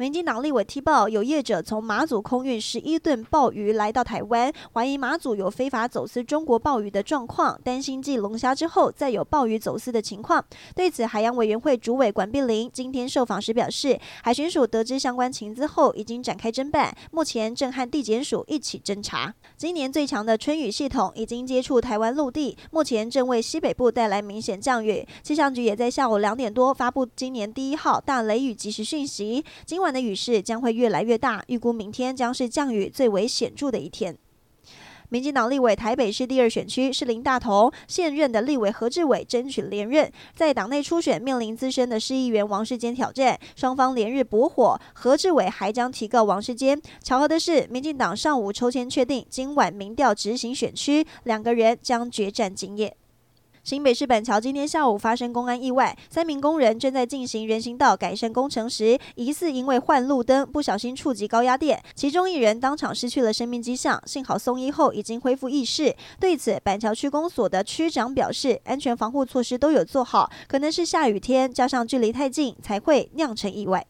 民进党立委踢爆，有业者从马祖空运十一吨鲍鱼来到台湾，怀疑马祖有非法走私中国鲍鱼的状况，担心继龙虾之后再有鲍鱼走私的情况。对此，海洋委员会主委管碧玲今天受访时表示，海巡署得知相关情资后，已经展开侦办，目前正和地检署一起侦查。今年最强的春雨系统已经接触台湾陆地，目前正为西北部带来明显降雨。气象局也在下午两点多发布今年第一号大雷雨即时讯息，今晚的雨势将会越来越大，预估明天将是降雨最为显著的一天。民进党立委台北市第二选区是林大同，现任的立委何志伟争取连任，在党内初选面临资深的市议员王世坚挑战，双方连日驳火，何志伟还将提告王世坚。巧合的是，民进党上午抽签确定今晚民调执行选区，两个人将决战今夜。新北市板桥今天下午发生公安意外，三名工人正在进行人行道改善工程时，疑似因为换路灯不小心触及高压电，其中一人当场失去了生命迹象，幸好送医后已经恢复意识。对此，板桥区公所的区长表示，安全防护措施都有做好，可能是下雨天加上距离太近才会酿成意外。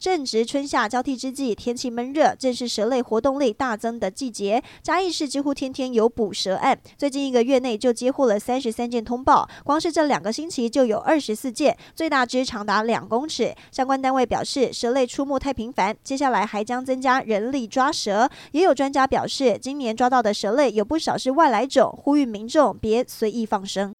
正值春夏交替之际，天气闷热，正是蛇类活动力大增的季节。嘉义市几乎天天有捕蛇案，最近一个月内就接获了三十三件通报，光是这两个星期就有二十四件，最大只长达两公尺。相关单位表示，蛇类出没太频繁，接下来还将增加人力抓蛇。也有专家表示，今年抓到的蛇类有不少是外来种，呼吁民众别随意放生。